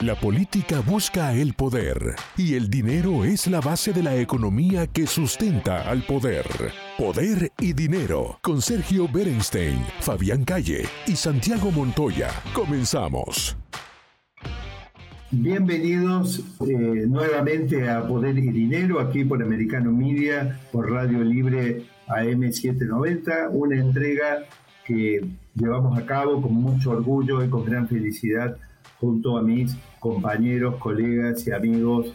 La política busca el poder y el dinero es la base de la economía que sustenta al poder. Poder y dinero con Sergio Berenstein, Fabián Calle y Santiago Montoya. Comenzamos. Bienvenidos eh, nuevamente a Poder y Dinero, aquí por Americano Media, por Radio Libre AM790, una entrega que llevamos a cabo con mucho orgullo y con gran felicidad junto a mis compañeros, colegas y amigos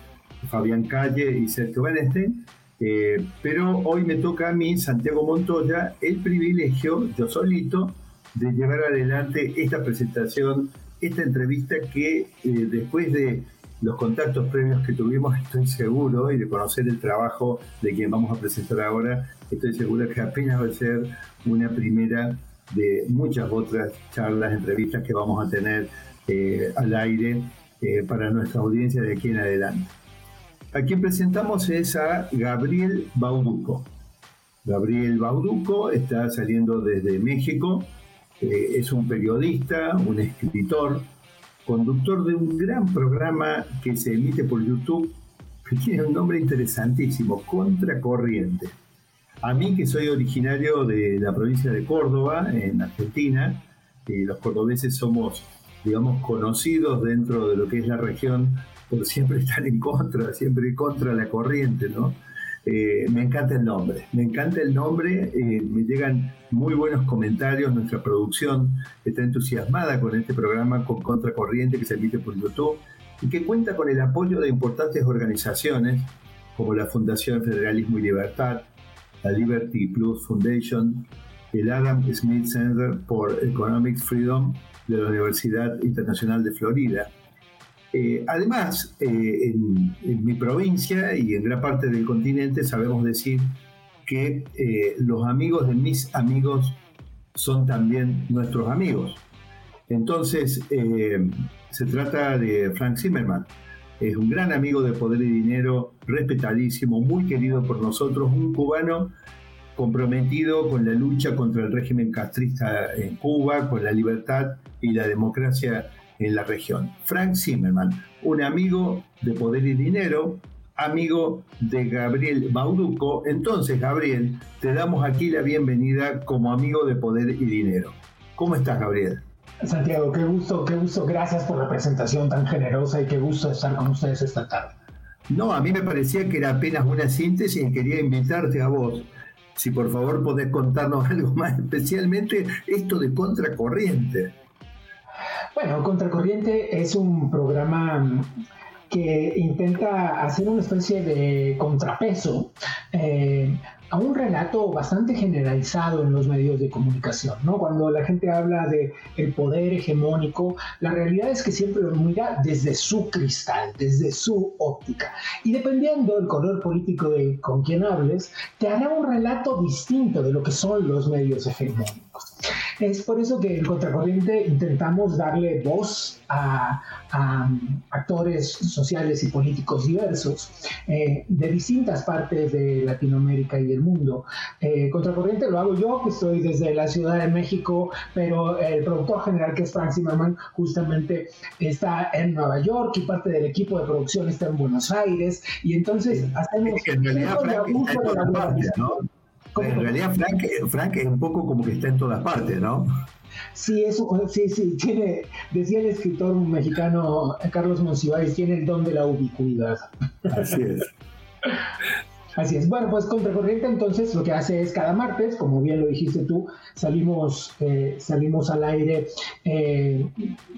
Fabián Calle y Sergio Beneste. Eh, pero hoy me toca a mí, Santiago Montoya, el privilegio, yo solito, de llevar adelante esta presentación, esta entrevista que eh, después de los contactos previos que tuvimos, estoy seguro, y de conocer el trabajo de quien vamos a presentar ahora, estoy seguro que apenas va a ser una primera de muchas otras charlas, entrevistas que vamos a tener eh, al aire eh, para nuestra audiencia de aquí en adelante. A quien presentamos es a Gabriel Bauduco. Gabriel Bauduco está saliendo desde México, eh, es un periodista, un escritor, conductor de un gran programa que se emite por YouTube, que tiene un nombre interesantísimo, Contracorriente. A mí, que soy originario de la provincia de Córdoba, en Argentina, y los cordobeses somos digamos, conocidos dentro de lo que es la región por siempre estar en contra, siempre contra la corriente, ¿no? Eh, me encanta el nombre, me encanta el nombre, eh, me llegan muy buenos comentarios, nuestra producción está entusiasmada con este programa con Contracorriente que se emite por YouTube y que cuenta con el apoyo de importantes organizaciones como la Fundación Federalismo y Libertad, la Liberty Plus Foundation, el Adam Smith Center for Economic Freedom de la Universidad Internacional de Florida. Eh, además, eh, en, mi provincia y en gran parte del continente sabemos decir que eh, los amigos de mis amigos son también nuestros amigos. Entonces, se trata de Frank Zimmerman. Es un gran amigo de Poder y Dinero, respetadísimo, muy querido por nosotros, un cubano comprometido con la lucha contra el régimen castrista en Cuba, con la libertad y la democracia en la región. Frank Zimmerman, un amigo de Poder y Dinero, amigo de Gabriel Bauduco. Entonces, Gabriel, te damos aquí la bienvenida como amigo de Poder y Dinero. ¿Cómo estás, Gabriel? Santiago, qué gusto, qué gusto. Gracias por la presentación tan generosa y qué gusto estar con ustedes esta tarde. No, a mí me parecía que era apenas una síntesis y quería invitarte a vos si por favor podés contarnos algo más, especialmente esto de Contracorriente. Bueno, Contracorriente es un programa que intenta hacer una especie de contrapeso eh, a un relato bastante generalizado en los medios de comunicación, ¿no? Cuando la gente habla de el poder hegemónico, la realidad es que siempre lo mira desde su cristal, desde su óptica. Y dependiendo del color político de con quien hables, te hará un relato distinto de lo que son los medios hegemónicos. Es por eso que en Contracorriente intentamos darle voz a, actores sociales y políticos diversos eh, de distintas partes de Latinoamérica y el mundo. Eh, Contracorriente lo hago yo, que estoy desde la Ciudad de México, pero el productor general, que es Frank Zimmerman, justamente está en Nueva York y parte del equipo de producción está en Buenos Aires. Y entonces hacemos... En realidad, en realidad Frank, Frank es un poco como que está en todas partes, ¿no? Sí, eso, sí, sí, tiene, decía el escritor mexicano Carlos Monsiváis, tiene el don de la ubicuidad. Así es. Así es. Bueno, pues Contracorriente entonces lo que hace es cada martes, como bien lo dijiste tú, salimos, eh, salimos al aire eh,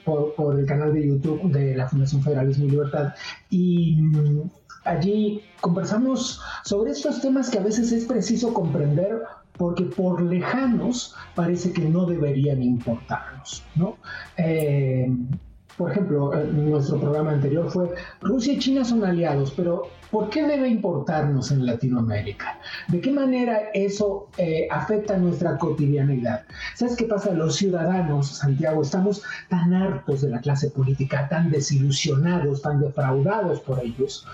por, por, el canal de YouTube de la Fundación Federalismo y Libertad y Allí conversamos sobre estos temas que a veces es preciso comprender porque por lejanos parece que no deberían importarnos, ¿no? Eh, por ejemplo, en nuestro programa anterior fue, Rusia y China son aliados, pero ¿por qué debe importarnos en Latinoamérica? ¿De qué manera eso eh, afecta nuestra cotidianidad? ¿Sabes qué pasa? Los ciudadanos, Santiago, estamos tan hartos de la clase política, tan desilusionados, tan defraudados por ellos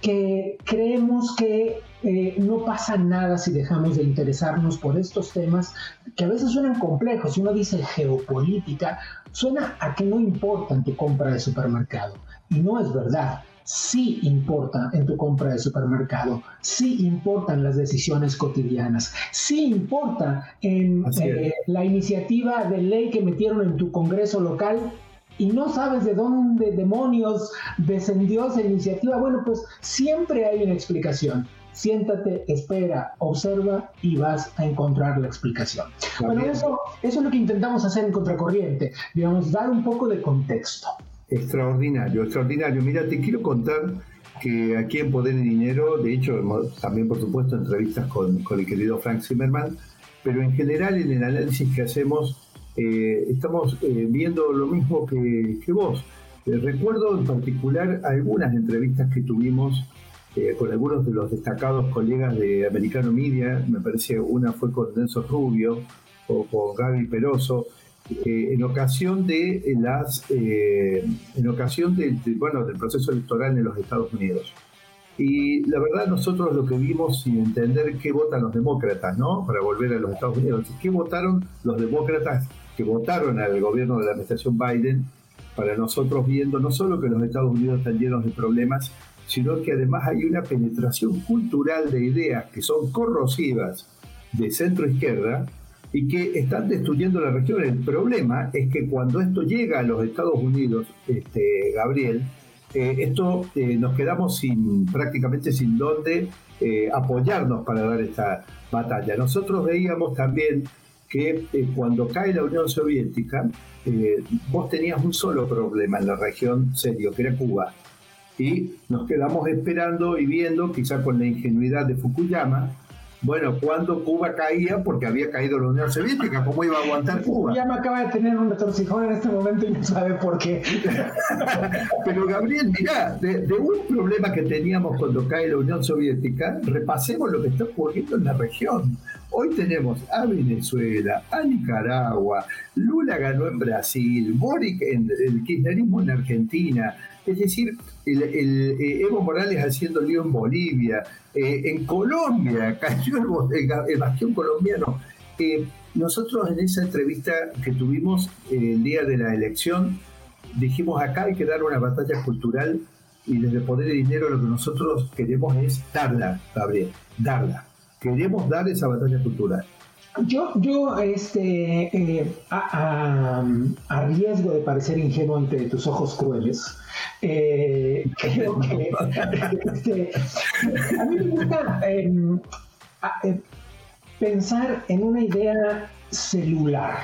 que creemos que eh, no pasa nada si dejamos de interesarnos por estos temas que a veces suenan complejos. Si uno dice geopolítica, suena a que no importa en tu compra de supermercado. Y no es verdad. Sí importa en tu compra de supermercado, sí importan las decisiones cotidianas, sí importa en eh, la iniciativa de ley que metieron en tu Congreso local y no sabes de dónde demonios descendió esa iniciativa, bueno, pues siempre hay una explicación. Siéntate, espera, observa y vas a encontrar la explicación. Bueno, eso, eso es lo que intentamos hacer en Contracorriente, digamos, dar un poco de contexto. Extraordinario, extraordinario. Mira, te quiero contar que aquí en Poder y Dinero, de hecho, también por supuesto entrevistas con, con el querido Frank Zimmerman, pero en general en el análisis que hacemos eh, estamos eh, viendo lo mismo que, vos. Eh, recuerdo en particular algunas entrevistas que tuvimos con algunos de los destacados colegas de Americano Media, me parece una fue con Nelson Rubio o con Gaby Peroso, en ocasión de las en ocasión bueno, del proceso electoral en los Estados Unidos. Y la verdad nosotros lo que vimos sin entender qué votan los demócratas, ¿no? Para volver a los Estados Unidos, qué votaron los demócratas que votaron al gobierno de la administración Biden, para nosotros viendo no solo que los Estados Unidos están llenos de problemas, sino que además hay una penetración cultural de ideas que son corrosivas de centro izquierda y que están destruyendo la región. El problema es que cuando esto llega a los Estados Unidos, este, Gabriel, eh, esto eh, nos quedamos sin prácticamente sin dónde eh, apoyarnos para dar esta batalla. Nosotros veíamos también que eh, cuando cae la Unión Soviética, eh, vos tenías un solo problema en la región serio, que era Cuba. Y nos quedamos esperando y viendo, quizá con la ingenuidad de Fukuyama, bueno, cuando Cuba caía, porque había caído la Unión Soviética, ¿cómo iba a aguantar Cuba? Ya me acaba de tener un retorcijón en este momento y no sabe por qué. Pero Gabriel, mirá, de, un problema que teníamos cuando cae la Unión Soviética, repasemos lo que está ocurriendo en la región. Hoy tenemos a Venezuela, a Nicaragua, Lula ganó en Brasil, Boric en el kirchnerismo en Argentina, es decir, eh, Evo Morales haciendo lío en Bolivia, eh, en Colombia, cayó el, bastión colombiano. Eh, nosotros en esa entrevista que tuvimos el día de la elección, dijimos acá hay que dar una batalla cultural y desde Poder y Dinero lo que nosotros queremos es darla, Gabriel, darla. Queremos dar esa batalla cultural. Yo, yo este, a, riesgo de parecer ingenuo ante tus ojos crueles, eh, creo que este, a mí me gusta em, eh, pensar en una idea celular.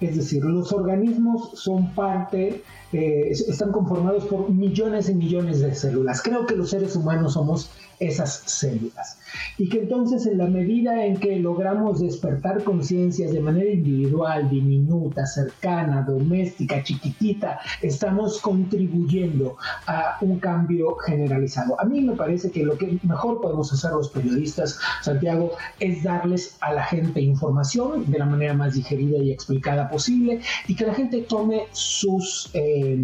Es decir, los organismos son parte, eh, están conformados por millones y millones de células. Creo que los seres humanos somos esas células. Y que entonces en la medida en que logramos despertar conciencias de manera individual, diminuta, cercana, doméstica, chiquitita, estamos contribuyendo a un cambio generalizado. A mí me parece que lo que mejor podemos hacer los periodistas, Santiago, es darles a la gente información de la manera más digerida y explicada posible y que la gente tome sus... Eh,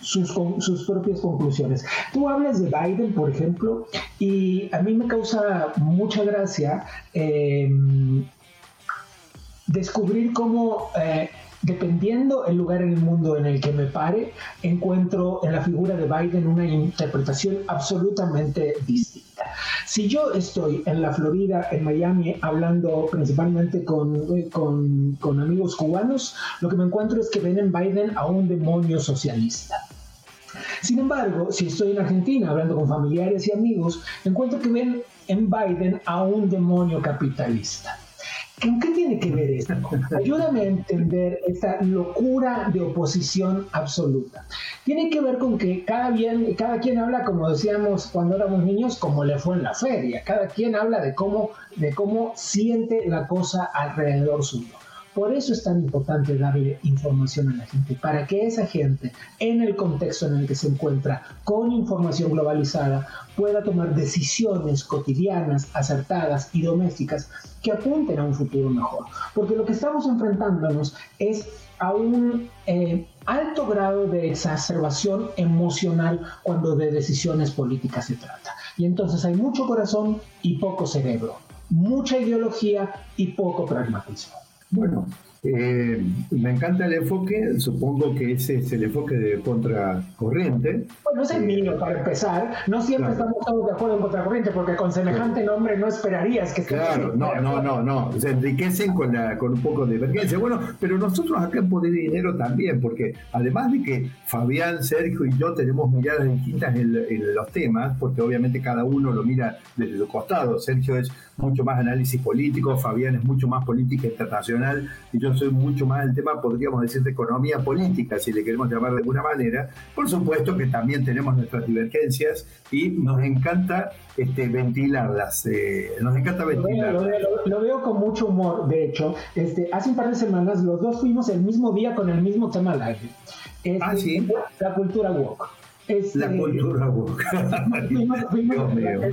sus, sus propias conclusiones. Tú hablas de Biden, por ejemplo, y a mí me causa mucha gracia em, descubrir cómo, eh, dependiendo el lugar en el mundo en el que me pare, encuentro en la figura de Biden una interpretación absolutamente distinta. Si yo estoy en la Florida, en Miami, hablando principalmente con, con, amigos cubanos, lo que me encuentro es que ven en Biden a un demonio socialista. Sin embargo, si estoy en Argentina hablando con familiares y amigos, encuentro que ven en Biden a un demonio capitalista. ¿Con qué tiene que ver esto? Ayúdame a entender esta locura de oposición absoluta. Tiene que ver con que cada, bien, cada quien habla, como decíamos cuando éramos niños, como le fue en la feria. Cada quien habla de cómo, de cómo siente la cosa alrededor suyo. Por eso es tan importante darle información a la gente, para que esa gente, en el contexto en el que se encuentra, con información globalizada, pueda tomar decisiones cotidianas, acertadas y domésticas que apunten a un futuro mejor. Porque lo que estamos enfrentándonos es a un eh, alto grado de exacerbación emocional cuando de decisiones políticas se trata. Y entonces hay mucho corazón y poco cerebro, mucha ideología y poco pragmatismo. Bueno, eh, me encanta el enfoque, supongo que ese es el enfoque de contracorriente. Bueno, es el mío para empezar. No siempre estamos todos de acuerdo en contracorriente, porque con semejante nombre no esperarías que Claro, no, no, no, no. Se enriquecen con, la, con un poco de emergencia. Bueno, pero nosotros acá en Poder y Dinero también, porque además de que Fabián, Sergio y yo tenemos miradas distintas en, en los temas, porque obviamente cada uno lo mira desde su costado. Sergio es mucho más análisis político, Fabián es mucho más política internacional y yo soy mucho más el tema, podríamos decir, de economía política, si le queremos llamar de alguna manera. Por supuesto que también tenemos nuestras divergencias y nos encanta este, ventilarlas, eh, nos encanta ventilarlas. Lo, veo con mucho humor, de hecho. Este, hace un par de semanas los dos fuimos el mismo día con el mismo tema al aire. ah, sí. La cultura woke la este, cultura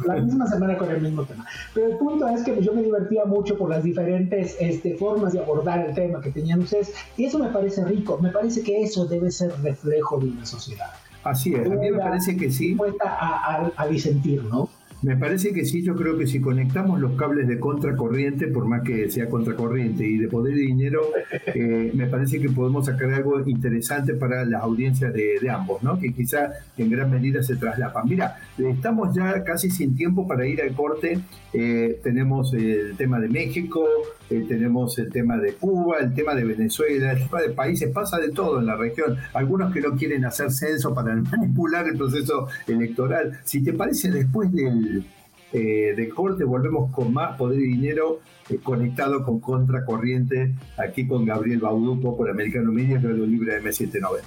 la, misma semana con el mismo tema. Pero el punto es que yo me divertía mucho por las diferentes este, formas de abordar el tema que tenían ustedes. Y eso me parece rico. Me parece que eso debe ser reflejo de una sociedad. Así es, a mí me parece que sí. A, a, a disentir, ¿no? Me parece que sí, yo creo que si conectamos los cables de contracorriente, por más que sea contracorriente, y de poder y dinero, eh, me parece que podemos sacar algo interesante para las audiencias de, ambos, ¿no? que quizá en gran medida se traslapan. Mira, estamos ya casi sin tiempo para ir al corte. Eh, tenemos el tema de México, eh, tenemos el tema de Cuba, el tema de Venezuela, el tema de países, pasa de todo en la región. Algunos que no quieren hacer censo para manipular el proceso electoral. Si te parece, después del, eh, corte volvemos con más poder y dinero eh, conectado con Contracorriente, aquí con Gabriel Bauduco por Americano Media, Radio Libre M790.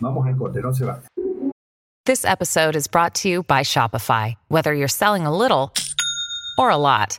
Vamos al corte, no se va. This episode is brought to you by Shopify. Whether you're selling a little or a lot.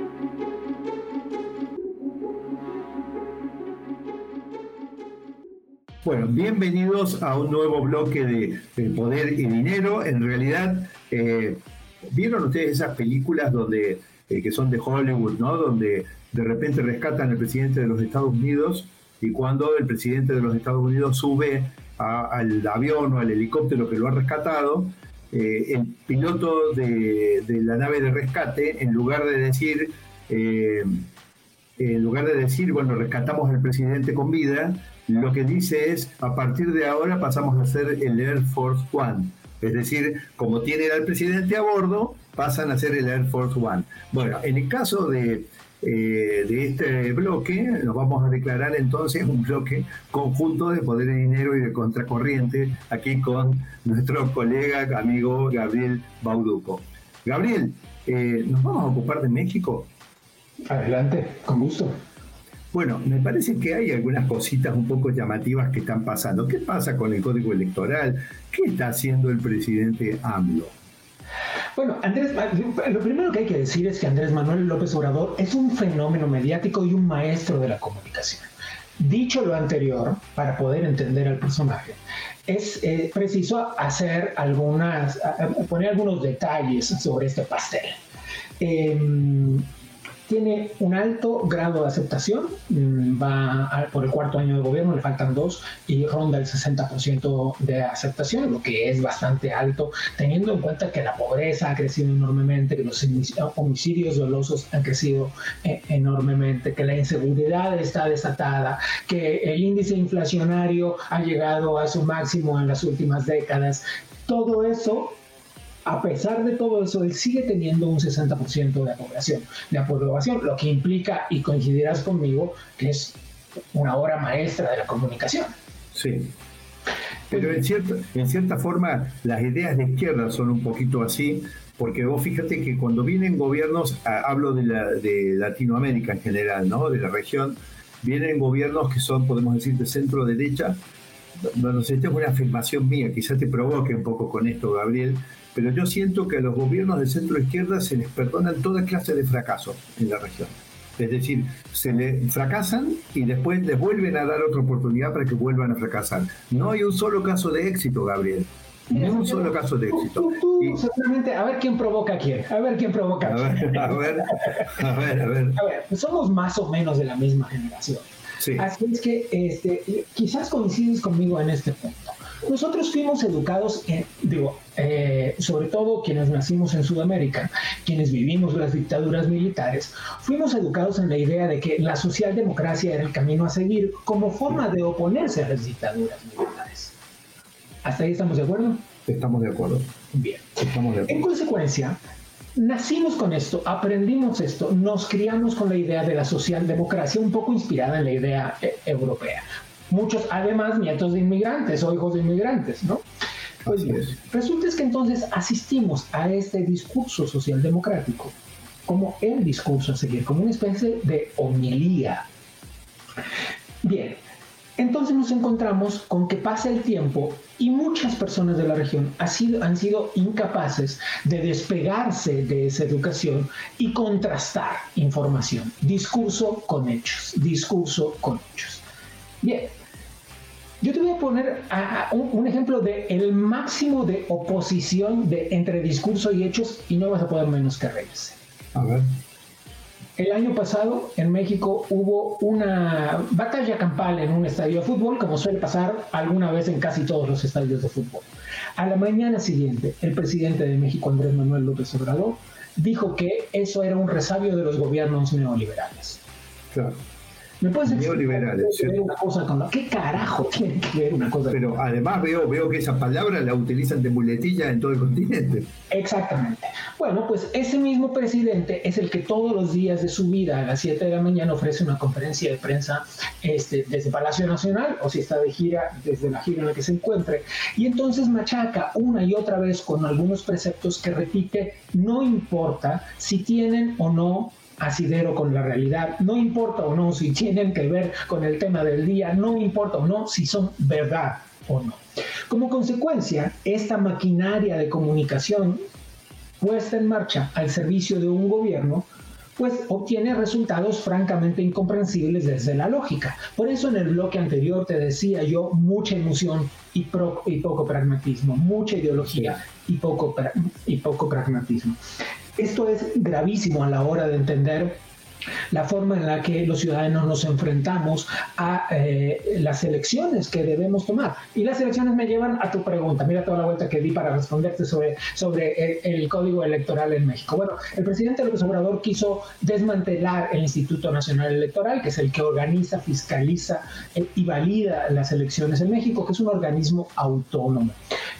Bueno, bienvenidos a un nuevo bloque de, Poder y Dinero. En realidad, eh, ¿vieron ustedes esas películas donde eh, que son de Hollywood, ¿no? Donde de repente rescatan al presidente de los Estados Unidos y cuando el presidente de los Estados Unidos sube al avión o al helicóptero que lo ha rescatado, eh, el piloto de, de, la nave de rescate, en lugar de decir, en lugar de decir, bueno, rescatamos al presidente con vida, lo que dice es, a partir de ahora pasamos a ser el Air Force One. Es decir, como tienen al presidente a bordo, pasan a ser el Air Force One. Bueno, en el caso de, eh, de este bloque, nos vamos a declarar entonces un bloque conjunto de poder de dinero y de contracorriente, aquí con nuestro colega, amigo Gabriel Bauduco. Gabriel, eh, ¿nos vamos a ocupar de México? Adelante, con gusto. Bueno, me parece que hay algunas cositas un poco llamativas que están pasando. ¿Qué pasa con el código electoral? ¿Qué está haciendo el presidente AMLO? Bueno, Andrés, lo primero que hay que decir es que Andrés Manuel López Obrador es un fenómeno mediático y un maestro de la comunicación. Dicho lo anterior, para poder entender al personaje, es eh, preciso hacer algunas, poner algunos detalles sobre este pastel. Eh, tiene un alto grado de aceptación, mm, va por el cuarto año de gobierno, le faltan dos y ronda el 60% de aceptación, lo que es bastante alto, teniendo en cuenta que la pobreza ha crecido enormemente, que los homicidios dolosos han crecido eh, enormemente, que la inseguridad está desatada, que el índice inflacionario ha llegado a su máximo en las últimas décadas. Todo eso a pesar de todo eso, él sigue teniendo un 60% de aprobación, de aprobación, lo que implica, y coincidirás conmigo, que es una obra maestra de la comunicación. Sí. Pero en cierta, en cierta forma, las ideas de izquierda son un poquito así, porque vos fíjate que cuando vienen gobiernos, hablo de, la, de Latinoamérica en general, ¿no? de la región, vienen gobiernos que son, podemos decir, de centro derecha. No, sé, esta es una afirmación mía, quizás te provoque un poco con esto, Gabriel, pero yo siento que a los gobiernos de centro izquierda se les perdonan toda clase de fracasos en la región. Es decir, se le fracasan y después les vuelven a dar otra oportunidad para que vuelvan a fracasar. No hay un solo caso de éxito, Gabriel. Ni un solo caso de éxito. a ver quién provoca a quién. A ver quién provoca a quién. A ver, a ver, a ver. A ver, somos más o menos de la misma generación. Así es que este, quizás coincides conmigo en este punto. Nosotros fuimos educados, en, digo, eh, sobre todo quienes nacimos en Sudamérica, quienes vivimos las dictaduras militares, fuimos educados en la idea de que la socialdemocracia era el camino a seguir como forma de oponerse a las dictaduras militares. ¿Hasta ahí estamos de acuerdo? Estamos de acuerdo. Bien. Estamos de acuerdo. En consecuencia, nacimos con esto, aprendimos esto, nos criamos con la idea de la socialdemocracia, un poco inspirada en la idea eh, europea muchos además nietos de inmigrantes o hijos de inmigrantes, ¿no? Pues resulta es que entonces asistimos a este discurso socialdemocrático como el discurso a seguir, como una especie de homilía. Bien, entonces nos encontramos con que pasa el tiempo y muchas personas de la región han sido, han sido incapaces de despegarse de esa educación y contrastar información, discurso con hechos, discurso con hechos. Bien, yo te voy a poner un, ejemplo de el máximo de oposición de, entre discurso y hechos y no vas a poder menos que reírse. A ver. El año pasado en México hubo una batalla campal en un estadio de fútbol, como suele pasar alguna vez en casi todos los estadios de fútbol. A la mañana siguiente, el presidente de México, Andrés Manuel López Obrador, dijo que eso era un resabio de los gobiernos neoliberales. Claro. ¿Me puedes Neoliberales, una cosa con ¿Qué carajo tiene que ver una cosa Pero además veo, veo que esa palabra la utilizan de muletilla en todo el continente. Exactamente. Bueno, pues ese mismo presidente es el que todos los días de su vida a las 7 de la mañana ofrece una conferencia de prensa este, desde Palacio Nacional o si está de gira, desde la gira en la que se encuentre. Y entonces machaca una y otra vez con algunos preceptos que repite, no importa si tienen o no asidero con la realidad, no importa o no si tienen que ver con el tema del día, no importa o no si son verdad o no. Como consecuencia, esta maquinaria de comunicación puesta en marcha al servicio de un gobierno, pues obtiene resultados francamente incomprensibles desde la lógica. Por eso en el bloque anterior te decía yo mucha emoción y, y poco pragmatismo, mucha ideología y poco, y poco pragmatismo. Esto es gravísimo a la hora de entender la forma en la que los ciudadanos nos enfrentamos a eh, las elecciones que debemos tomar. Y las elecciones me llevan a tu pregunta. Mira toda la vuelta que di para responderte sobre, sobre el, código electoral en México. Bueno, el presidente López Obrador quiso desmantelar el Instituto Nacional Electoral, que es el que organiza, fiscaliza eh, y valida las elecciones en México, que es un organismo autónomo.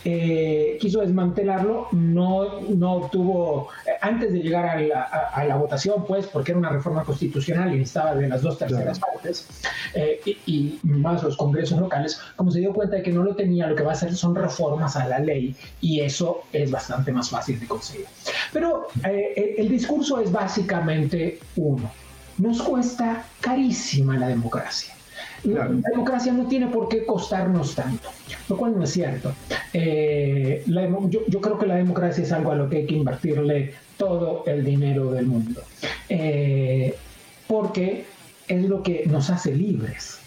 Eh, quiso desmantelarlo, no, no obtuvo, antes de llegar a la, a la votación, pues, porque era una reforma constitucional y estaba de las dos terceras partes eh, y, más los congresos locales, como se dio cuenta de que no lo tenía, lo que va a hacer son reformas a la ley y eso es bastante más fácil de conseguir. Pero eh, el discurso es básicamente uno. Nos cuesta carísima la democracia. La democracia no tiene por qué costarnos tanto, lo cual no es cierto. Eh, yo, creo que la democracia es algo a lo que hay que invertirle todo el dinero del mundo. Eh, porque es lo que nos hace libres.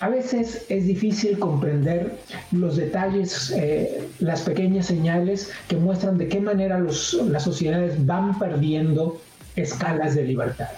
A veces es difícil comprender los detalles, eh, las pequeñas señales que muestran de qué manera las sociedades van perdiendo escalas de libertad.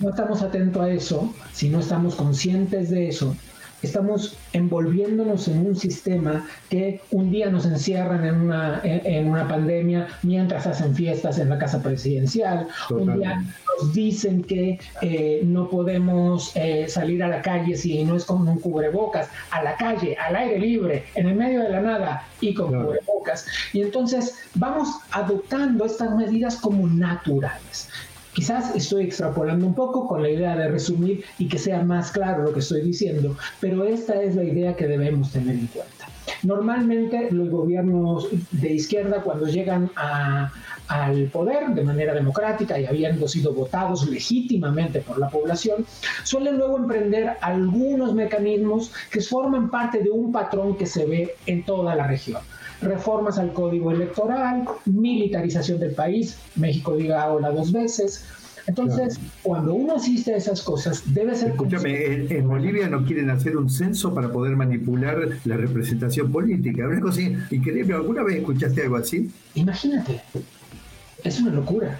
No estamos atentos a eso, si no estamos conscientes de eso, estamos envolviéndonos en un sistema que un día nos encierran en una, en, una pandemia mientras hacen fiestas en la casa presidencial, un día nos dicen que eh, no podemos eh, salir a la calle si no es con un cubrebocas, a la calle, al aire libre, en el medio de la nada y con cubrebocas. Y entonces vamos adoptando estas medidas como naturales. Quizás estoy extrapolando un poco con la idea de resumir y que sea más claro lo que estoy diciendo, pero esta es la idea que debemos tener en cuenta. Normalmente los gobiernos de izquierda cuando llegan al poder de manera democrática y habiendo sido votados legítimamente por la población, suelen luego emprender algunos mecanismos que forman parte de un patrón que se ve en toda la región reformas al código electoral, militarización del país, México diga hola dos veces. Entonces, cuando uno asiste a esas cosas, debe ser... Escúchame, en, Bolivia no quieren hacer un censo para poder manipular la representación política. Una cosa increíble. ¿Alguna vez escuchaste algo así? Imagínate. Es una locura.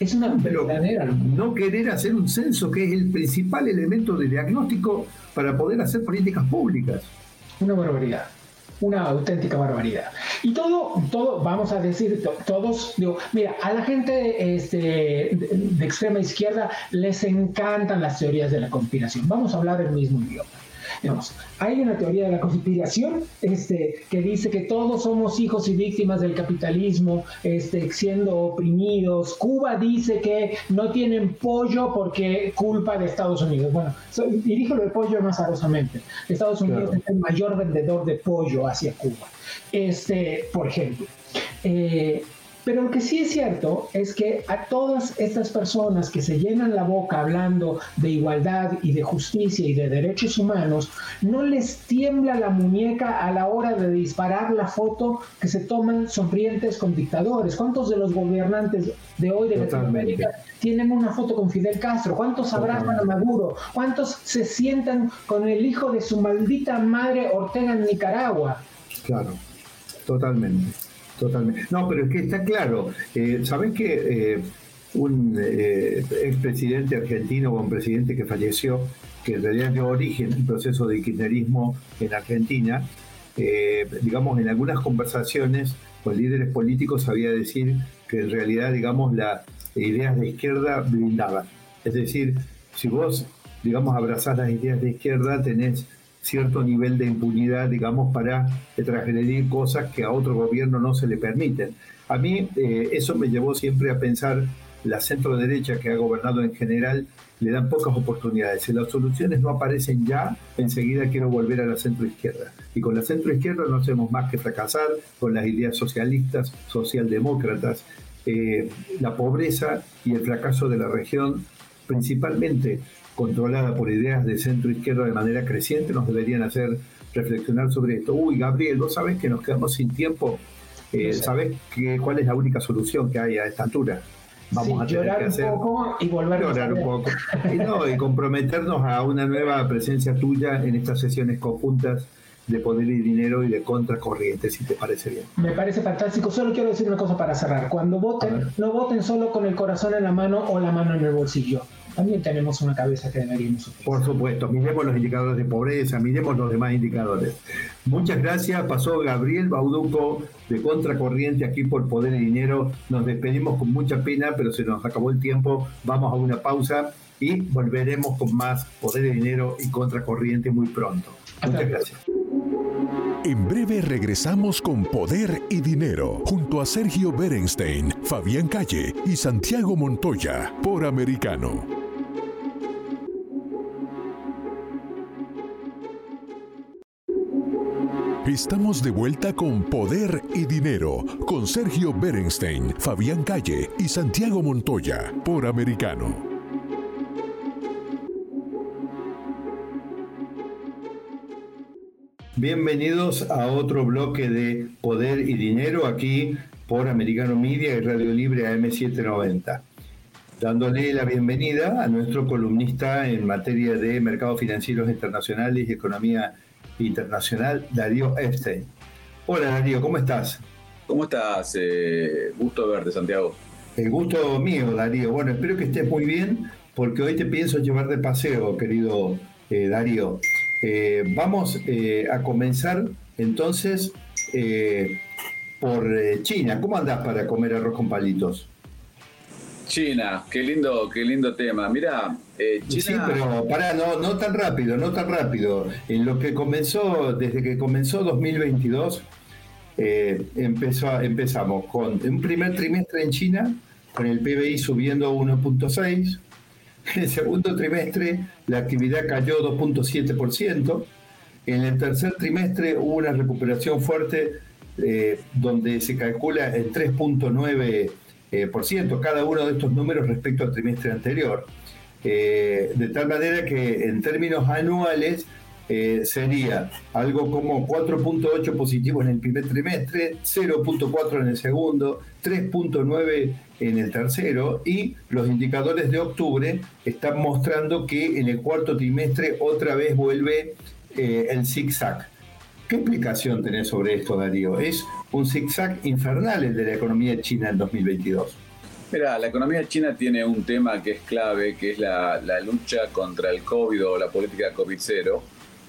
Es una verdadera locura. No querer hacer un censo, que es el principal elemento de diagnóstico para poder hacer políticas públicas. Una barbaridad una auténtica barbaridad. Y todo, todo, vamos a decir, todos, digo, mira, a la gente este, de, extrema izquierda les encantan las teorías de la conspiración. Vamos a hablar el mismo idioma hay una teoría de la conspiración este, que dice que todos somos hijos y víctimas del capitalismo, este, siendo oprimidos. Cuba dice que no tienen pollo porque culpa de Estados Unidos. Bueno, dirijo lo de pollo más arrosamente. Estados Unidos es el mayor vendedor de pollo hacia Cuba. Este, por ejemplo. Eh, pero lo que sí es cierto es que a todas estas personas que se llenan la boca hablando de igualdad y de justicia y de derechos humanos, no les tiembla la muñeca a la hora de disparar la foto que se toman sonrientes con dictadores. ¿Cuántos de los gobernantes de hoy de Latinoamérica tienen una foto con Fidel Castro? ¿Cuántos abrazan a Maduro? ¿Cuántos se sientan con el hijo de su maldita madre Ortega en Nicaragua? Claro, totalmente. Totalmente. No, pero es que está claro. Eh, ¿Saben que eh, un eh, expresidente argentino o un presidente que falleció, que en realidad dio origen al proceso de kirchnerismo en Argentina, digamos, en algunas conversaciones con líderes políticos sabía decir que en realidad, digamos, las ideas de izquierda blindaban. Es decir, si vos, digamos, abrazás las ideas de izquierda, tenés cierto nivel de impunidad, digamos, para transgredir cosas que a otro gobierno no se le permiten. A mí eh, eso me llevó siempre a pensar, la centro derecha que ha gobernado en general le dan pocas oportunidades. Si las soluciones no aparecen ya, enseguida quiero volver a la centro izquierda. Y con la centro izquierda no hacemos más que fracasar con las ideas socialistas, socialdemócratas, eh, la pobreza y el fracaso de la región, principalmente controlada por ideas de centro izquierda de manera creciente, nos deberían hacer reflexionar sobre esto. Uy, Gabriel, vos sabés que nos quedamos sin tiempo. Eh, ¿Sabés que, cuál es la única solución que hay a esta altura? Vamos a tener que hacer, un poco y volver a un poco. Y, no, y comprometernos a una nueva presencia tuya en estas sesiones conjuntas de poder y dinero y de contracorriente, si te parece bien. Me parece fantástico. Solo quiero decir una cosa para cerrar. Cuando voten, no voten solo con el corazón en la mano o la mano en el bolsillo también tenemos una cabeza que deberíamos Por supuesto, miremos los indicadores de pobreza, miremos los demás indicadores. Muchas gracias, pasó Gabriel Bauduco de Contracorriente aquí por Poder y Dinero. Nos despedimos con mucha pena, pero se nos acabó el tiempo. Vamos a una pausa y volveremos con más Poder y Dinero y Contracorriente muy pronto. Muchas gracias. En breve regresamos con Poder y Dinero junto a Sergio Berenstein, Fabián Calle y Santiago Montoya por Americano. Estamos de vuelta con Poder y Dinero, con Sergio Berenstein, Fabián Calle y Santiago Montoya, por Americano. Bienvenidos a otro bloque de Poder y Dinero aquí por Americano Media y Radio Libre AM790. Dándole la bienvenida a nuestro columnista en materia de mercados financieros internacionales y economía internacional, Darío Epstein. Hola Darío, ¿cómo estás? ¿Cómo estás? Eh, gusto verte, Santiago. El gusto mío, Darío. Bueno, espero que estés muy bien porque hoy te pienso llevar de paseo, querido eh, Darío. Eh, vamos a comenzar entonces por China. ¿Cómo andás para comer arroz con palitos? China, qué lindo, qué lindo tema. Mira, China... Sí, pero pará, no, no tan rápido, no tan rápido. En lo que comenzó, desde que comenzó 2022, empezó, empezamos con un primer trimestre en China, con el PBI subiendo 1.6, en el segundo trimestre la actividad cayó 2.7%. En el tercer trimestre hubo una recuperación fuerte eh, donde se calcula el 3.9%, eh, cada uno de estos números respecto al trimestre anterior. Eh, de tal manera que en términos anuales eh, sería algo como 4.8 positivos en el primer trimestre, 0.4 en el segundo, 3.9 en el tercero y los indicadores de octubre están mostrando que en el cuarto trimestre otra vez vuelve eh, el zigzag. ¿Qué explicación tenés sobre esto, Darío? Es un zigzag infernal el de la economía china en 2022. Mira, la economía china tiene un tema que es clave, que es la, lucha contra el COVID o la política COVID-0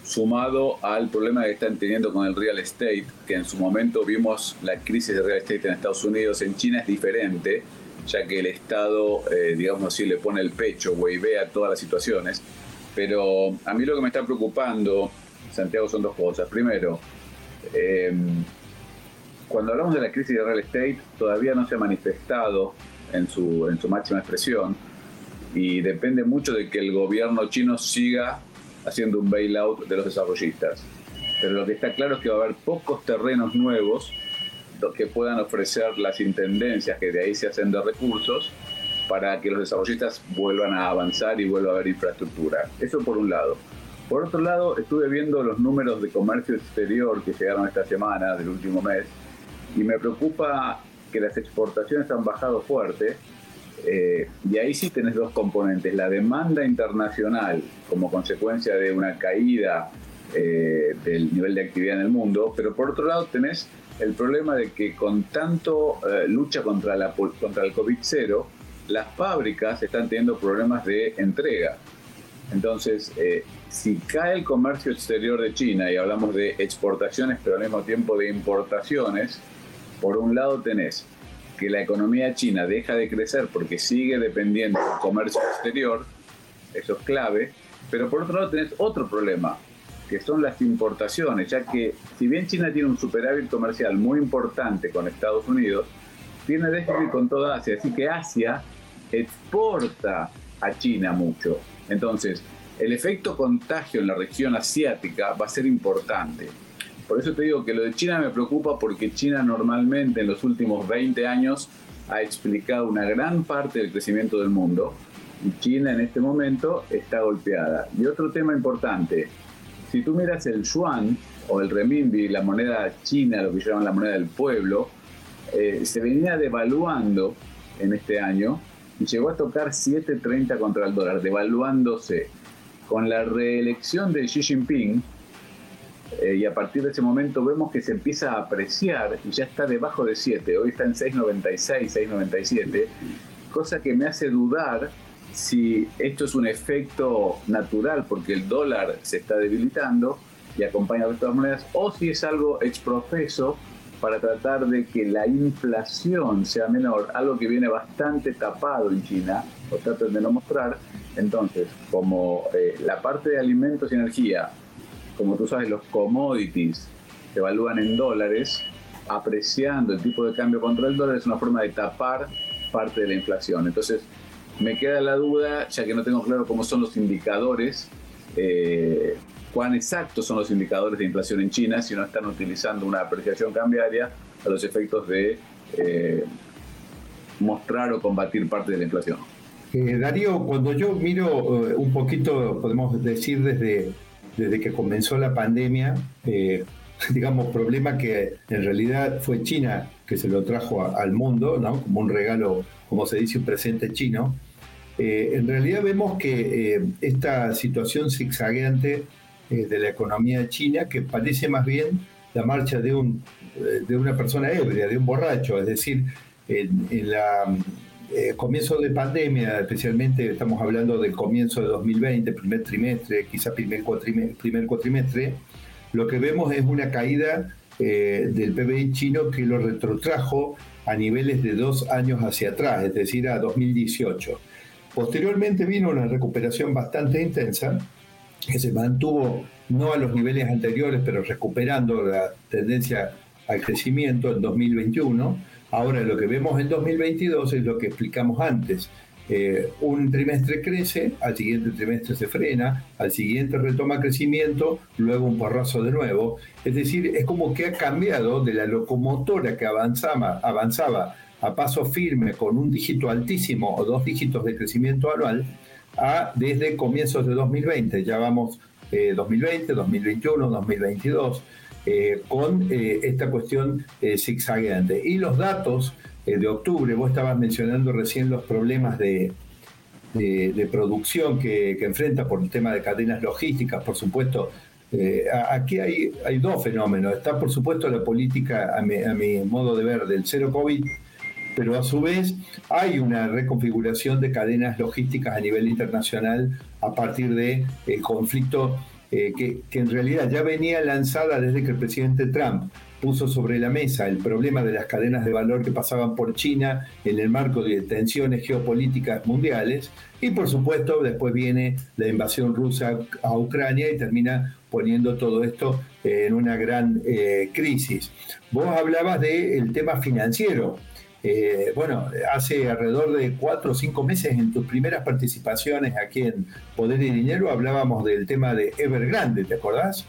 sumado al problema que están teniendo con el real estate, que en su momento vimos la crisis de real estate en Estados Unidos, en China es diferente, ya que el Estado, eh, digamos así, le pone el pecho, a todas las situaciones. Pero a mí lo que me está preocupando, Santiago, son dos cosas. Primero, em, cuando hablamos de la crisis de real estate, todavía no se ha manifestado en su, en su máxima expresión y depende mucho de que el gobierno chino siga haciendo un bailout de los desarrollistas. Pero lo que está claro es que va a haber pocos terrenos nuevos que puedan ofrecer las intendencias que de ahí se hacen de recursos para que los desarrollistas vuelvan a avanzar y vuelva a haber infraestructura. Eso por un lado. Por otro lado, estuve viendo los números de comercio exterior que llegaron esta semana, del último mes, y me preocupa que las exportaciones han bajado fuerte eh, y ahí sí tenés dos componentes, la demanda internacional como consecuencia de una caída eh, del nivel de actividad en el mundo, pero por otro lado tenés el problema de que con tanto eh, lucha contra, la, contra el COVID-0, las fábricas están teniendo problemas de entrega. Entonces, si cae el comercio exterior de China y hablamos de exportaciones, pero al mismo tiempo de importaciones, por un lado tenés que la economía china deja de crecer porque sigue dependiendo del comercio exterior, eso es clave, pero por otro lado tenés otro problema, que son las importaciones, ya que si bien China tiene un superávit comercial muy importante con Estados Unidos, tiene déficit con toda Asia, así que Asia exporta a China mucho. Entonces, el efecto contagio en la región asiática va a ser importante. Por eso te digo que lo de China me preocupa porque China normalmente en los últimos 20 años ha explicado una gran parte del crecimiento del mundo y China en este momento está golpeada. Y otro tema importante, si tú miras el yuan o el renminbi, la moneda china, lo que llaman la moneda del pueblo, eh, se venía devaluando en este año llegó a tocar 7.30 contra el dólar, devaluándose. Con la reelección de Xi Jinping, eh, y a partir de ese momento vemos que se empieza a apreciar y ya está debajo de 7, hoy está en 6.96, 6.97, cosa que me hace dudar si esto es un efecto natural porque el dólar se está debilitando y acompaña a otras monedas, o si es algo exprofeso para tratar de que la inflación sea menor, algo que viene bastante tapado en China, o tratan de no mostrar. Entonces, como eh, la parte de alimentos y energía como tú sabes, los commodities se evalúan en dólares, apreciando el tipo de cambio contra el dólar es una forma de tapar parte de la inflación. Entonces, me queda la duda, ya que no tengo claro cómo son los indicadores, eh, cuán exactos son los indicadores de inflación en China, si no están utilizando una apreciación cambiaria a los efectos de eh, mostrar o combatir parte de la inflación. Eh, Darío, cuando yo miro un poquito, podemos decir desde desde que comenzó la pandemia, eh, digamos, problema que en realidad fue China que se lo trajo al mundo, ¿no? Como un regalo, como se dice, un presente chino. Eh, en realidad vemos que eh, esta situación zigzagueante de la economía china, que parece más bien la marcha de, un, de una persona ebria, de un borracho, es decir, en, la, eh, comienzo de pandemia, especialmente estamos hablando del comienzo de 2020, primer trimestre, quizá primer cuatrimestre, primer cuatrimestre lo que vemos es una caída eh, del PBI chino que lo retrotrajo a niveles de dos años hacia atrás, es decir, a 2018. Posteriormente vino una recuperación bastante intensa, que se mantuvo no a los niveles anteriores, pero recuperando la tendencia al crecimiento en 2021. Ahora lo que vemos en 2022 es lo que explicamos antes. Eh, un trimestre crece, al siguiente trimestre se frena, al siguiente retoma crecimiento, luego un porrazo de nuevo. Es decir, es como que ha cambiado de la locomotora que avanzaba, avanzaba a paso firme con un dígito altísimo o dos dígitos de crecimiento anual a desde comienzos de 2020. Ya vamos 2020, 2021, 2022, con eh, esta cuestión eh, zigzagueante. Y los datos eh, de octubre, vos estabas mencionando recién los problemas de, de, producción que, enfrenta por el tema de cadenas logísticas, por supuesto. aquí hay, hay dos fenómenos. Está, por supuesto, la política, a mi modo de ver, del cero COVID, pero a su vez hay una reconfiguración de cadenas logísticas a nivel internacional a partir del el conflicto eh, que, que, en realidad ya venía lanzada desde que el presidente Trump puso sobre la mesa el problema de las cadenas de valor que pasaban por China en el marco de tensiones geopolíticas mundiales y por supuesto después viene la invasión rusa a Ucrania y termina poniendo todo esto en una gran eh, crisis. Vos hablabas del tema financiero. Eh, bueno, hace alrededor de cuatro o cinco meses en tus primeras participaciones aquí en Poder y Dinero hablábamos del tema de Evergrande, ¿te acordás?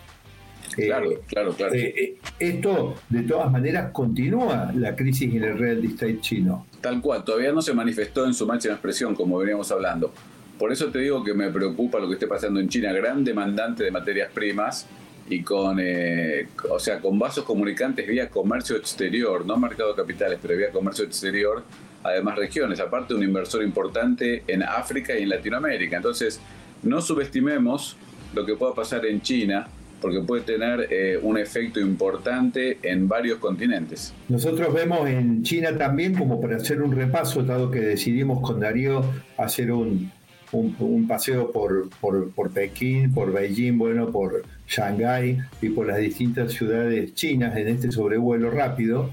Eh, claro, claro, claro. Eh, esto, de todas maneras, continúa la crisis en el real estate chino. Tal cual, todavía no se manifestó en su máxima expresión, como veníamos hablando. Por eso te digo que me preocupa lo que esté pasando en China, gran demandante de materias primas, y con, eh, o sea, con vasos comunicantes vía comercio exterior, no mercado de capitales, pero vía comercio exterior, además regiones, aparte un inversor importante en África y en Latinoamérica. Entonces, no subestimemos lo que pueda pasar en China, porque puede tener eh, un efecto importante en varios continentes. Nosotros vemos en China también, como para hacer un repaso, dado que decidimos con Darío hacer un, un, paseo por, por, por, Pekín, por Beijing, bueno, por Shanghái y por las distintas ciudades chinas en este sobrevuelo rápido,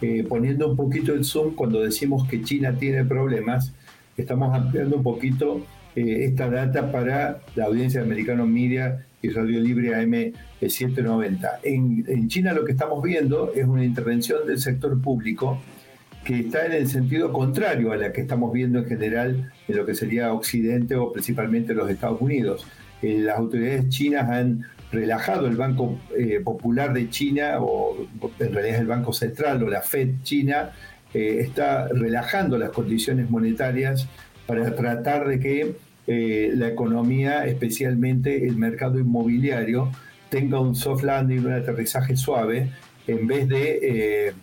eh, poniendo un poquito el zoom cuando decimos que China tiene problemas, estamos ampliando un poquito eh, esta data para la audiencia de Americano Media y Radio Libre AM790. En, en China lo que estamos viendo es una intervención del sector público que está en el sentido contrario a la que estamos viendo en general en lo que sería Occidente o principalmente los Estados Unidos. Eh, las autoridades chinas han relajado el Banco eh, Popular de China, o en realidad el Banco Central o la Fed China, eh, está relajando las condiciones monetarias para tratar de que la economía, especialmente el mercado inmobiliario, tenga un soft landing, un aterrizaje suave, en vez de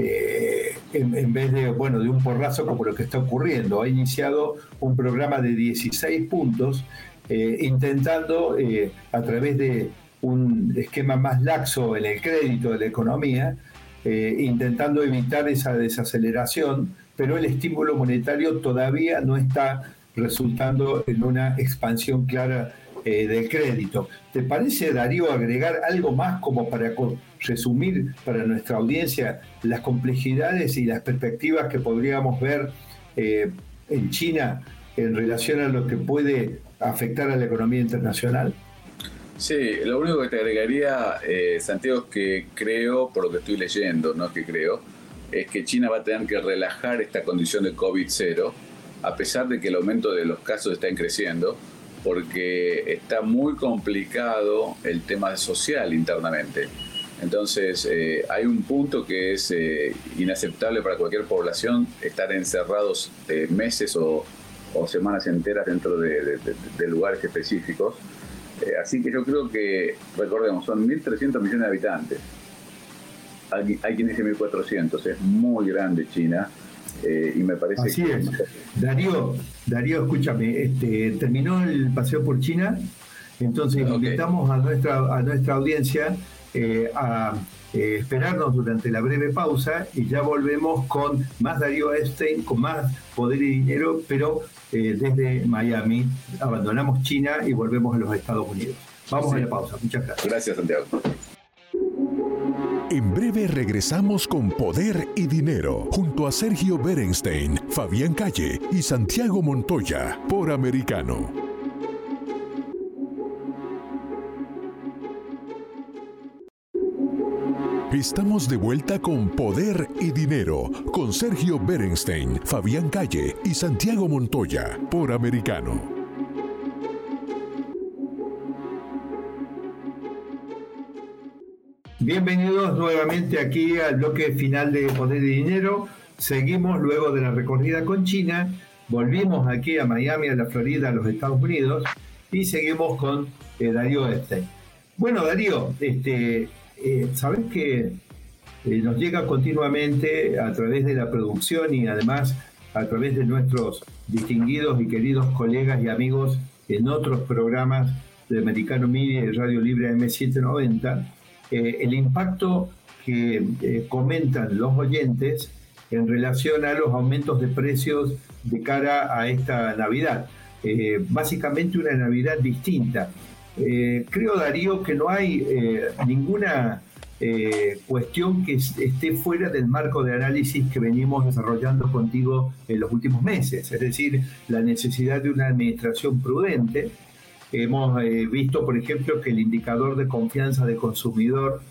eh, en, vez de, bueno, de un porrazo como lo que está ocurriendo. Ha iniciado un programa de 16 puntos eh, intentando, eh, a través de un esquema más laxo en el crédito de la economía, intentando evitar esa desaceleración, pero el estímulo monetario todavía no está resultando en una expansión clara del crédito. ¿Te parece, Darío, agregar algo más como para resumir para nuestra audiencia las complejidades y las perspectivas que podríamos ver eh, en China en relación a lo que puede afectar a la economía internacional? Sí, lo único que te agregaría, eh, Santiago, es que creo, por lo que estoy leyendo, no es que creo, es que China va a tener que relajar esta condición de COVID-0, a pesar de que el aumento de los casos está creciendo, porque está muy complicado el tema social internamente. Entonces, eh, hay un punto que es eh, inaceptable para cualquier población, estar encerrados meses o, semanas enteras dentro de, lugares específicos. así que yo creo que, recordemos, son 1.300 millones de habitantes. Hay, hay quien dice 1.400, es muy grande China. y me parece Así es. Darío, Darío, escúchame, este, terminó el paseo por China, entonces invitamos a nuestra, a nuestra audiencia eh, a, eh, esperarnos durante la breve pausa y ya volvemos con más Darío Epstein, con más poder y dinero, pero eh, desde Miami. Abandonamos China y volvemos a los Estados Unidos. Vamos a la pausa. Muchas gracias. Gracias, Santiago. En breve regresamos con Poder y Dinero, junto a Sergio Berenstein, Fabián Calle y Santiago Montoya, por Americano. Estamos de vuelta con Poder y Dinero, con Sergio Berenstein, Fabián Calle y Santiago Montoya, por Americano. Bienvenidos nuevamente aquí al bloque final de Poder y Dinero. Seguimos luego de la recorrida con China, volvimos aquí a Miami, a la Florida, a los Estados Unidos y seguimos con eh, Darío Este. Bueno, Darío, este, eh, sabes que eh, nos llega continuamente a través de la producción y además a través de nuestros distinguidos y queridos colegas y amigos en otros programas de Americano Media y Radio Libre M790, eh, el impacto que comentan los oyentes en relación a los aumentos de precios de cara a esta Navidad. básicamente una Navidad distinta. Eh, creo, Darío, que no hay eh, ninguna eh, cuestión que esté fuera del marco de análisis que venimos desarrollando contigo en los últimos meses, es decir, la necesidad de una administración prudente. Hemos visto, por ejemplo, que el indicador de confianza del consumidor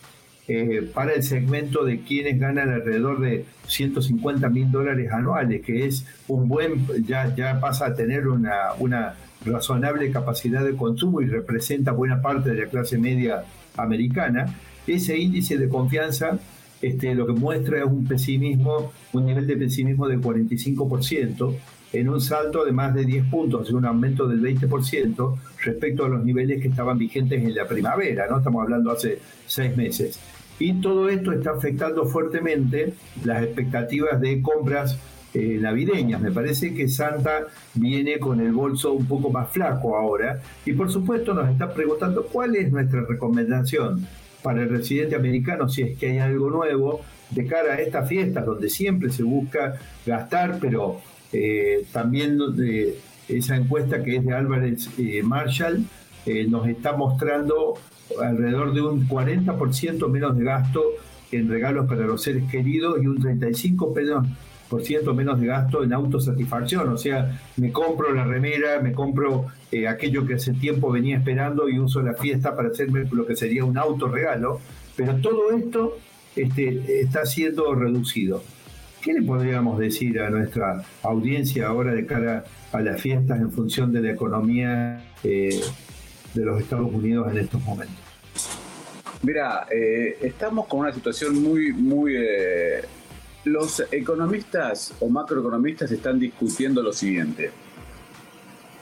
para el segmento de quienes ganan alrededor de 150 mil dólares anuales, que es un buen, ya, pasa a tener una razonable capacidad de consumo y representa buena parte de la clase media americana, ese índice de confianza este, lo que muestra es un pesimismo, un nivel de pesimismo del 45%, en un salto de más de 10 puntos, un aumento del 20% respecto a los niveles que estaban vigentes en la primavera, ¿no? Estamos hablando hace seis meses. Y todo esto está afectando fuertemente las expectativas de compras eh, navideñas. Me parece que Santa viene con el bolso un poco más flaco ahora y por supuesto nos está preguntando cuál es nuestra recomendación para el residente americano si es que hay algo nuevo de cara a estas fiestas donde siempre se busca gastar, pero eh, también de esa encuesta que es de Álvarez eh, Marshall nos está mostrando alrededor de un 40% menos de gasto en regalos para los seres queridos y un 35% menos por ciento menos de gasto en autosatisfacción, o sea, me compro la remera, me compro eh, aquello que hace tiempo venía esperando y uso la fiesta para hacerme lo que sería un autorregalo, pero todo esto este, está siendo reducido. ¿Qué le podríamos decir a nuestra audiencia ahora de cara a las fiestas en función de la economía eh, de los Estados Unidos en estos momentos? Mira, eh, estamos con una situación muy, muy los economistas o macroeconomistas están discutiendo lo siguiente.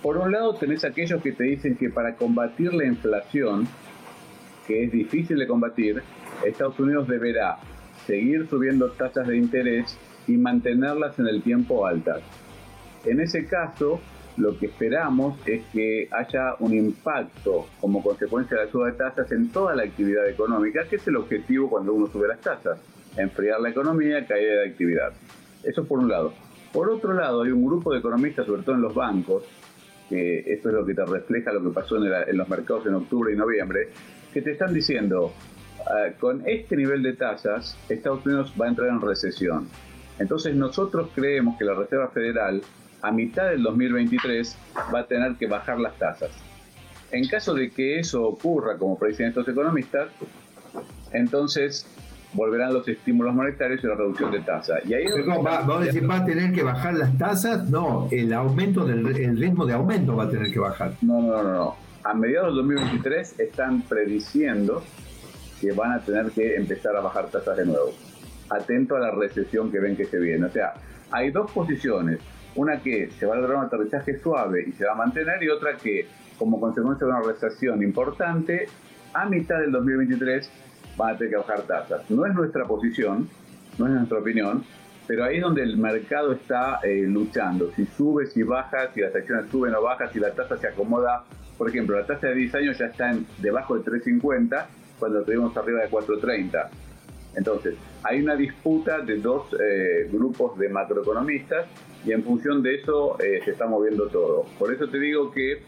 Por un lado tenés aquellos que te dicen que para combatir la inflación, que es difícil de combatir, Estados Unidos deberá seguir subiendo tasas de interés y mantenerlas en el tiempo altas. En ese caso, lo que esperamos es que haya un impacto como consecuencia de la suba de tasas en toda la actividad económica, que es el objetivo cuando uno sube las tasas enfriar la economía, caída de actividad. Eso por un lado. Por otro lado, hay un grupo de economistas, sobre todo en los bancos, que eso es lo que te refleja lo que pasó en, los mercados en octubre y noviembre, que te están diciendo, ah, con este nivel de tasas, Estados Unidos va a entrar en recesión. Entonces nosotros creemos que la Reserva Federal a mitad del 2023 va a tener que bajar las tasas. En caso de que eso ocurra, como predicen estos economistas, entonces volverán los estímulos monetarios y la reducción de tasas. Y ahí va, a decir, va a tener que bajar las tasas, no, el aumento del el ritmo de aumento va a tener que bajar. No, no, no, no. A mediados del 2023 están prediciendo que van a tener que empezar a bajar tasas de nuevo. Atento a la recesión que ven que se viene. O sea, hay dos posiciones. Una que se va a lograr un aterrizaje suave y se va a mantener y otra que, como consecuencia de una recesión importante, a mitad del 2023 van a tener que bajar tasas. No es nuestra posición, no es nuestra opinión, pero ahí es donde el mercado está eh, luchando. Si sube, si baja, si las acciones suben o bajan, si la tasa se acomoda. Por ejemplo, la tasa de 10 años ya está en, debajo de 3.50 cuando tuvimos arriba de 4.30. Entonces, hay una disputa de dos eh, grupos de macroeconomistas y en función de eso eh, se está moviendo todo. Por eso te digo que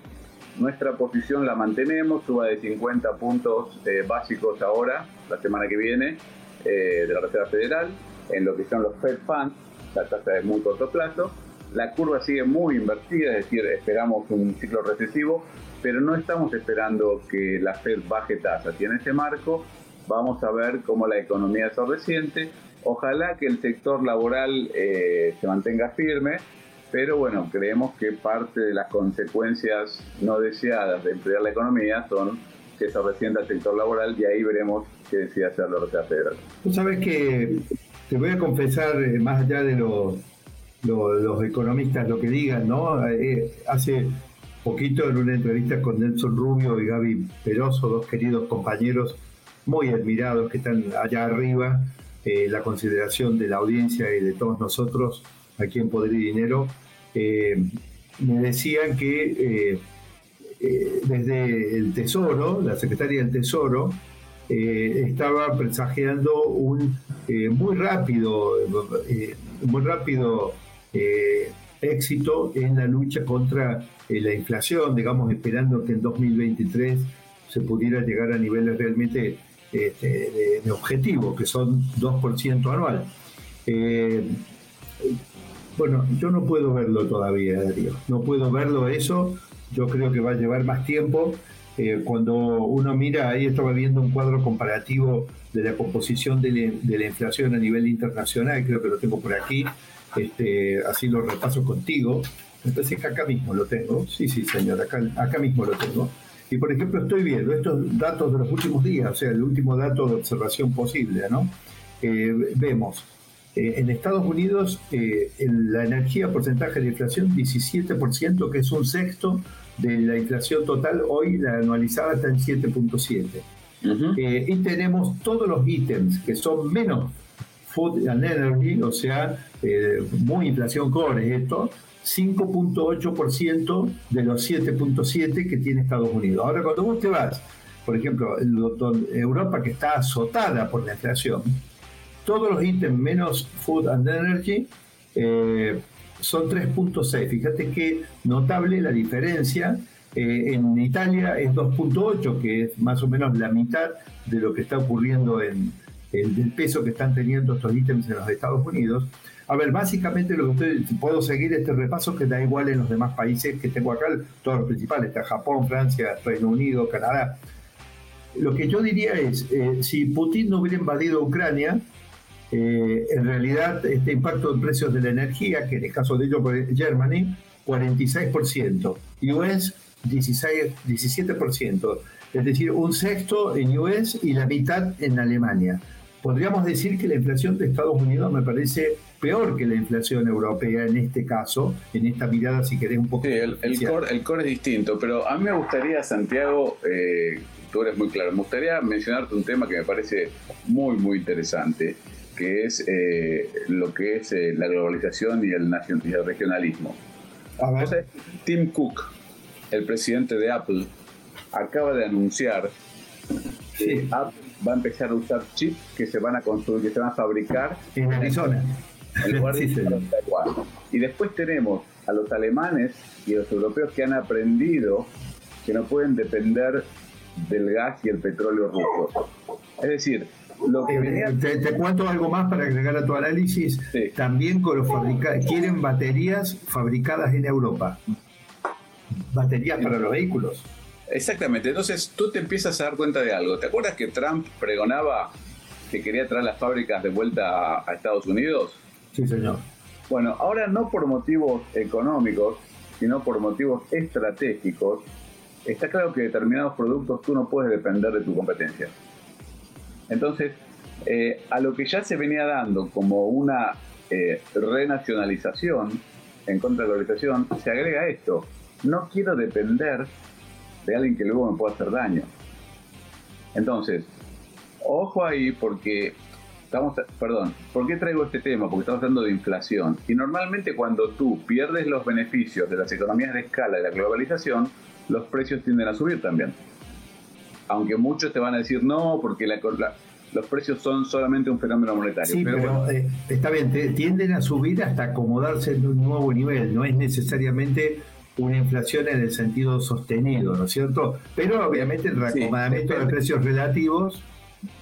nuestra posición la mantenemos, suba de 50 puntos eh, básicos ahora, la semana que viene, de la Reserva Federal, en lo que son los Fed Funds, la tasa de muy corto plazo. La curva sigue muy invertida, es decir, esperamos un ciclo recesivo, pero no estamos esperando que la Fed baje tasas. Y en ese marco vamos a ver cómo la economía se resiente. Ojalá que el sector laboral eh, se mantenga firme, pero bueno, creemos que parte de las consecuencias no deseadas de enfriar la economía son que se resienta el sector laboral y ahí veremos qué decide hacer la Federal. Tú sabes que te voy a confesar, eh, más allá de los, economistas lo que digan, ¿no? Eh, hace poquito en una entrevista con Nelson Rubio y Gaby Peroso, dos queridos compañeros muy admirados que están allá arriba, eh, la consideración de la audiencia y de todos nosotros aquí en Poder y Dinero, eh, me decían que eh, desde el Tesoro, la secretaria del Tesoro, estaba presagiando un muy rápido, muy rápido éxito en la lucha contra la inflación, digamos, esperando que en 2023 se pudiera llegar a niveles realmente este, de, objetivo, que son 2% anual. Eh, bueno, yo no puedo verlo todavía, Darío. No puedo verlo eso. Yo creo que va a llevar más tiempo. Eh, cuando uno mira, ahí estaba viendo un cuadro comparativo de la composición de la, inflación a nivel internacional, creo que lo tengo por aquí, este, así lo repaso contigo. Entonces acá mismo lo tengo, sí, sí, señor, acá, acá mismo lo tengo. Y por ejemplo, estoy viendo estos datos de los últimos días, o sea, el último dato de observación posible, ¿no? Eh, vemos eh, en Estados Unidos eh, la energía porcentaje de inflación 17%, que es un sexto de la inflación total, hoy la anualizada está en 7.7. y tenemos todos los ítems que son menos food and energy, o sea, muy inflación core esto, 5.8% de los 7.7% que tiene Estados Unidos. Ahora, cuando vos te vas, por ejemplo, Europa que está azotada por la inflación, todos los ítems menos food and energy eh, son 3.6. Fíjate qué notable la diferencia. Eh, en Italia es 2.8, que es más o menos la mitad de lo que está ocurriendo en el peso que están teniendo estos ítems en los Estados Unidos. A ver, básicamente lo que usted, puedo seguir este repaso que da igual en los demás países que tengo acá, todos los principales, Japón, Francia, Reino Unido, Canadá. Lo que yo diría es, eh, si Putin no hubiera invadido Ucrania, eh, en realidad este impacto en precios de la energía, que en el caso de ellos, Germany, 46%, US 16, 17%, es decir, un sexto en US y la mitad en Alemania. Podríamos decir que la inflación de Estados Unidos me parece peor que la inflación europea en este caso, en esta mirada, si querés, un poco. Sí, el, core, es distinto, pero a mí me gustaría, Santiago, eh, tú eres muy claro, me gustaría mencionarte un tema que me parece muy, muy interesante, que es eh, lo que es eh, la globalización y el, y el regionalismo. A ver. Tim Cook, el presidente de Apple, acaba de anunciar que Apple va a empezar a usar chips que se van a construir, que se van a fabricar en Arizona. En lugar de Y después tenemos a los alemanes y a los europeos que han aprendido que no pueden depender del gas y el petróleo ruso. Es decir, lo que te, cuento algo más para agregar a tu análisis. También con los quieren baterías fabricadas en Europa. Baterías para los vehículos. Exactamente, entonces tú te empiezas a dar cuenta de algo. ¿Te acuerdas que Trump pregonaba que quería traer las fábricas de vuelta a, Estados Unidos? Sí, señor. Bueno, ahora no por motivos económicos, sino por motivos estratégicos, está claro que determinados productos tú no puedes depender de tu competencia. Entonces, eh, a lo que ya se venía dando como una eh, renacionalización en contra de la globalización, se agrega esto. No quiero depender de alguien que luego me pueda hacer daño. Entonces, ojo ahí porque estamos, perdón, ¿por qué traigo este tema? Porque estamos hablando de inflación. Y normalmente cuando tú pierdes los beneficios de las economías de escala y la globalización, los precios tienden a subir también. Aunque muchos te van a decir no, porque la, los precios son solamente un fenómeno monetario. Sí, pero, eh, está bien, tienden a subir hasta acomodarse en un nuevo nivel, no es necesariamente una inflación en el sentido sostenido, ¿no es cierto? Pero obviamente el reacomodamiento de precios relativos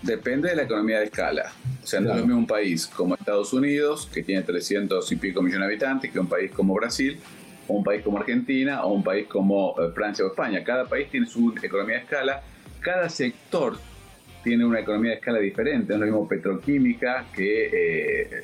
Depende de la economía de escala. O sea, no es lo mismo un país como Estados Unidos, que tiene 300 y pico millones de habitantes, que un país como Brasil, o un país como Argentina, o un país como eh, Francia o España. Cada país tiene su economía de escala. Cada sector tiene una economía de escala diferente. No es lo mismo petroquímica que eh,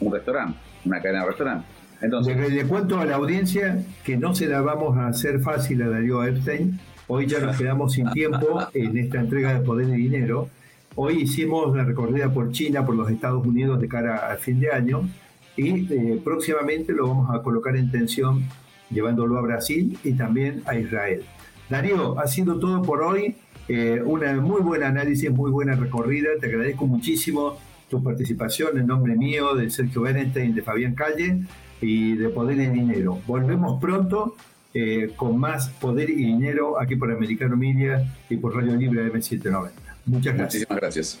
un restaurante, una cadena de restaurantes. Entonces, le, cuento a la audiencia que no se la vamos a hacer fácil a Darío Epstein. Hoy ya nos quedamos sin tiempo en esta entrega de poder y dinero. Hoy hicimos la recorrida por China, por los Estados Unidos de cara al fin de año y eh, próximamente lo vamos a colocar en tensión llevándolo a Brasil y también a Israel. Darío, ha sido todo por hoy. Eh, una muy buena análisis, muy buena recorrida. Te agradezco muchísimo tu participación en nombre mío, de Sergio Bernstein, de Fabián Calle y de Poder y Dinero. Volvemos pronto eh, con más Poder y Dinero aquí por Americano Media y por Radio Libre M790. Muchas gracias. Muchísimas gracias.